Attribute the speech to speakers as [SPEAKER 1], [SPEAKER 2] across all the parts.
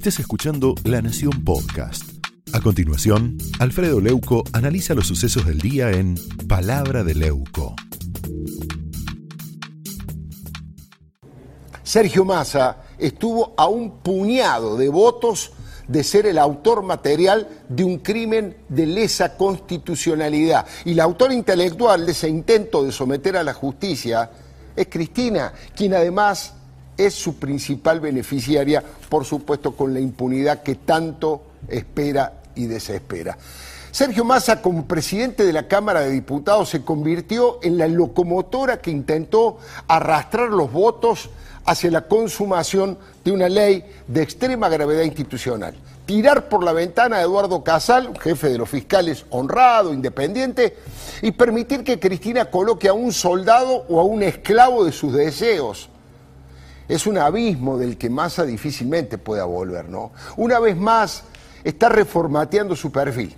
[SPEAKER 1] Estés escuchando La Nación Podcast. A continuación, Alfredo Leuco analiza los sucesos del día en Palabra de Leuco.
[SPEAKER 2] Sergio Massa estuvo a un puñado de votos de ser el autor material de un crimen de lesa constitucionalidad. Y la autora intelectual de ese intento de someter a la justicia es Cristina, quien además es su principal beneficiaria, por supuesto con la impunidad que tanto espera y desespera. Sergio Massa, como presidente de la Cámara de Diputados, se convirtió en la locomotora que intentó arrastrar los votos hacia la consumación de una ley de extrema gravedad institucional. Tirar por la ventana a Eduardo Casal, jefe de los fiscales honrado, independiente, y permitir que Cristina coloque a un soldado o a un esclavo de sus deseos. Es un abismo del que Massa difícilmente pueda volver, ¿no? Una vez más, está reformateando su perfil.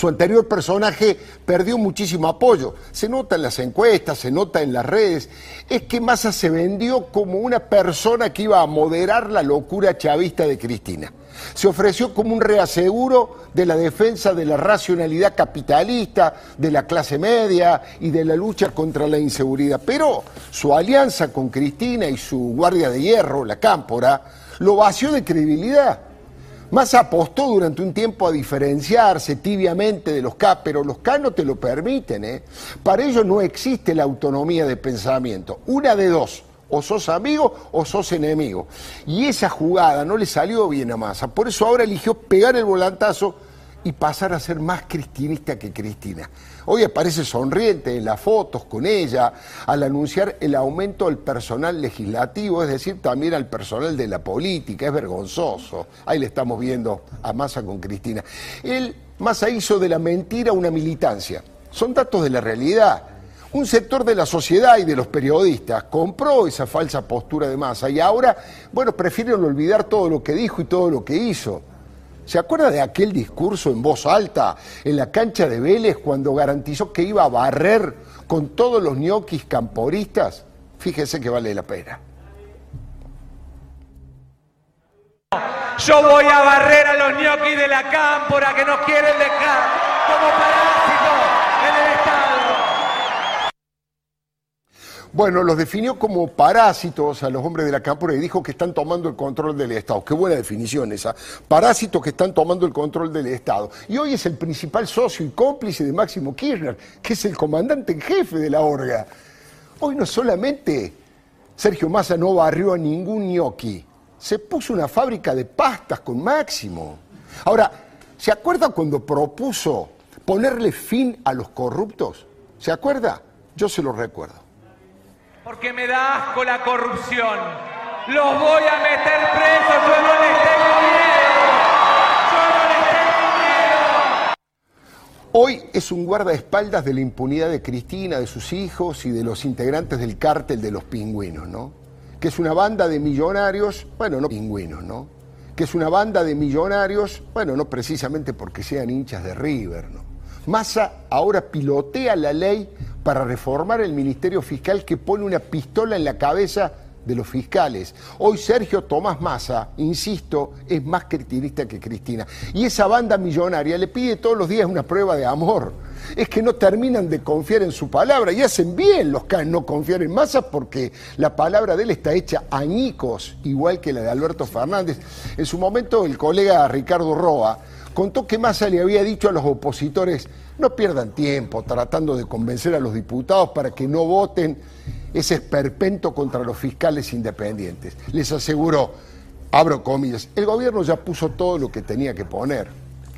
[SPEAKER 2] Su anterior personaje perdió muchísimo apoyo. Se nota en las encuestas, se nota en las redes. Es que Massa se vendió como una persona que iba a moderar la locura chavista de Cristina. Se ofreció como un reaseguro de la defensa de la racionalidad capitalista, de la clase media y de la lucha contra la inseguridad. Pero su alianza con Cristina y su guardia de hierro, la cámpora, lo vació de credibilidad más apostó durante un tiempo a diferenciarse tibiamente de los K, pero los K no te lo permiten. ¿eh? Para ellos no existe la autonomía de pensamiento. Una de dos, o sos amigo o sos enemigo. Y esa jugada no le salió bien a Massa. Por eso ahora eligió pegar el volantazo y pasar a ser más cristinista que Cristina. Hoy aparece sonriente en las fotos con ella al anunciar el aumento del personal legislativo, es decir, también al personal de la política. Es vergonzoso. Ahí le estamos viendo a Massa con Cristina. Él, Massa hizo de la mentira una militancia. Son datos de la realidad. Un sector de la sociedad y de los periodistas compró esa falsa postura de Massa y ahora, bueno, prefieren olvidar todo lo que dijo y todo lo que hizo. ¿Se acuerda de aquel discurso en voz alta en la cancha de Vélez cuando garantizó que iba a barrer con todos los ñoquis camporistas? Fíjese que vale la pena.
[SPEAKER 3] Yo voy a barrer a los ñoquis de la cámpora que nos quieren dejar como parásitos
[SPEAKER 2] Bueno, los definió como parásitos a los hombres de la cámpora y dijo que están tomando el control del Estado. Qué buena definición esa. Parásitos que están tomando el control del Estado. Y hoy es el principal socio y cómplice de Máximo Kirchner, que es el comandante en jefe de la orga. Hoy no solamente Sergio Massa no barrió a ningún ñoqui, se puso una fábrica de pastas con Máximo. Ahora, ¿se acuerda cuando propuso ponerle fin a los corruptos? ¿Se acuerda? Yo se lo recuerdo.
[SPEAKER 3] Porque me da asco la corrupción. Los voy a meter presos, yo no les tengo miedo. Yo no les tengo miedo.
[SPEAKER 2] Hoy es un guardaespaldas de la impunidad de Cristina, de sus hijos y de los integrantes del cártel de los pingüinos, ¿no? Que es una banda de millonarios, bueno, no pingüinos, ¿no? Que es una banda de millonarios, bueno, no precisamente porque sean hinchas de River, ¿no? Massa ahora pilotea la ley para reformar el Ministerio Fiscal que pone una pistola en la cabeza de los fiscales. Hoy Sergio Tomás Massa, insisto, es más cristinista que Cristina. Y esa banda millonaria le pide todos los días una prueba de amor. Es que no terminan de confiar en su palabra y hacen bien los que no confiar en Massa porque la palabra de él está hecha añicos, igual que la de Alberto Fernández. En su momento el colega Ricardo Roa contó que Massa le había dicho a los opositores, no pierdan tiempo tratando de convencer a los diputados para que no voten ese esperpento contra los fiscales independientes. Les aseguró, abro comillas, el gobierno ya puso todo lo que tenía que poner.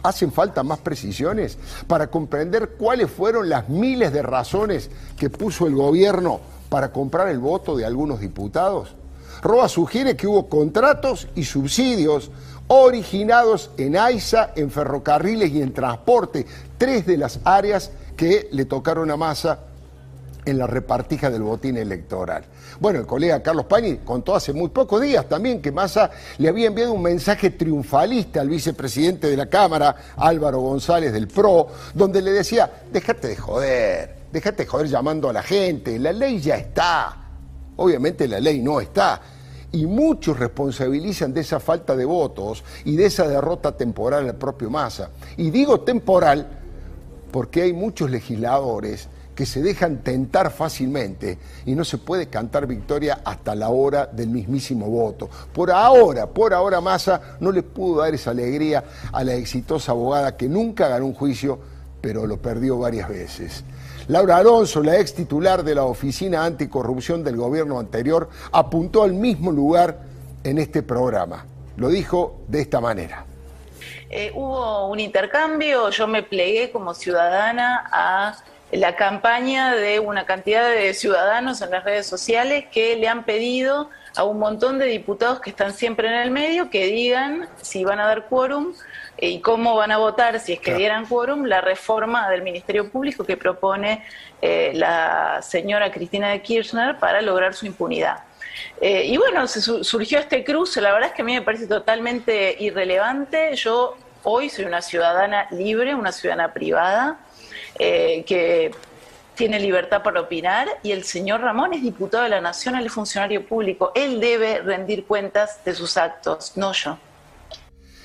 [SPEAKER 2] ¿Hacen falta más precisiones para comprender cuáles fueron las miles de razones que puso el gobierno para comprar el voto de algunos diputados? Roa sugiere que hubo contratos y subsidios originados en AISA, en ferrocarriles y en transporte, tres de las áreas que le tocaron a Massa en la repartija del botín electoral. Bueno, el colega Carlos Pañi contó hace muy pocos días también que Massa le había enviado un mensaje triunfalista al vicepresidente de la Cámara, Álvaro González del PRO, donde le decía, déjate de joder, déjate de joder llamando a la gente, la ley ya está. Obviamente la ley no está. Y muchos responsabilizan de esa falta de votos y de esa derrota temporal al propio Massa. Y digo temporal porque hay muchos legisladores que se dejan tentar fácilmente y no se puede cantar victoria hasta la hora del mismísimo voto. Por ahora, por ahora Massa no le pudo dar esa alegría a la exitosa abogada que nunca ganó un juicio, pero lo perdió varias veces. Laura Alonso, la ex titular de la Oficina Anticorrupción del gobierno anterior, apuntó al mismo lugar en este programa. Lo dijo de esta manera.
[SPEAKER 4] Eh, hubo un intercambio, yo me plegué como ciudadana a la campaña de una cantidad de ciudadanos en las redes sociales que le han pedido a un montón de diputados que están siempre en el medio que digan si van a dar quórum y cómo van a votar, si es que dieran quórum, la reforma del Ministerio Público que propone eh, la señora Cristina de Kirchner para lograr su impunidad. Eh, y bueno, se surgió este cruce, la verdad es que a mí me parece totalmente irrelevante. Yo hoy soy una ciudadana libre, una ciudadana privada eh, que tiene libertad para opinar y el señor Ramón es diputado de la Nación, él es funcionario público, él debe rendir cuentas de sus actos, no yo.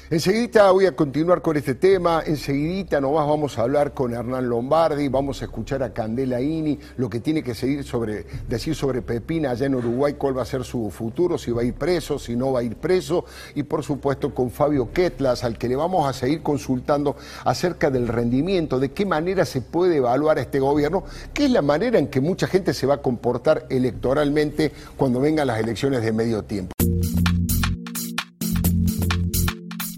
[SPEAKER 2] Enseguida voy a continuar con este tema, enseguida nomás vamos a hablar con Hernán Lombardi, vamos a escuchar a Candela Ini, lo que tiene que seguir sobre, decir sobre Pepina allá en Uruguay, cuál va a ser su futuro, si va a ir preso, si no va a ir preso, y por supuesto con Fabio Ketlas, al que le vamos a seguir consultando acerca del rendimiento, de qué manera se puede evaluar a este gobierno, qué es la manera en que mucha gente se va a comportar electoralmente cuando vengan las elecciones de medio tiempo.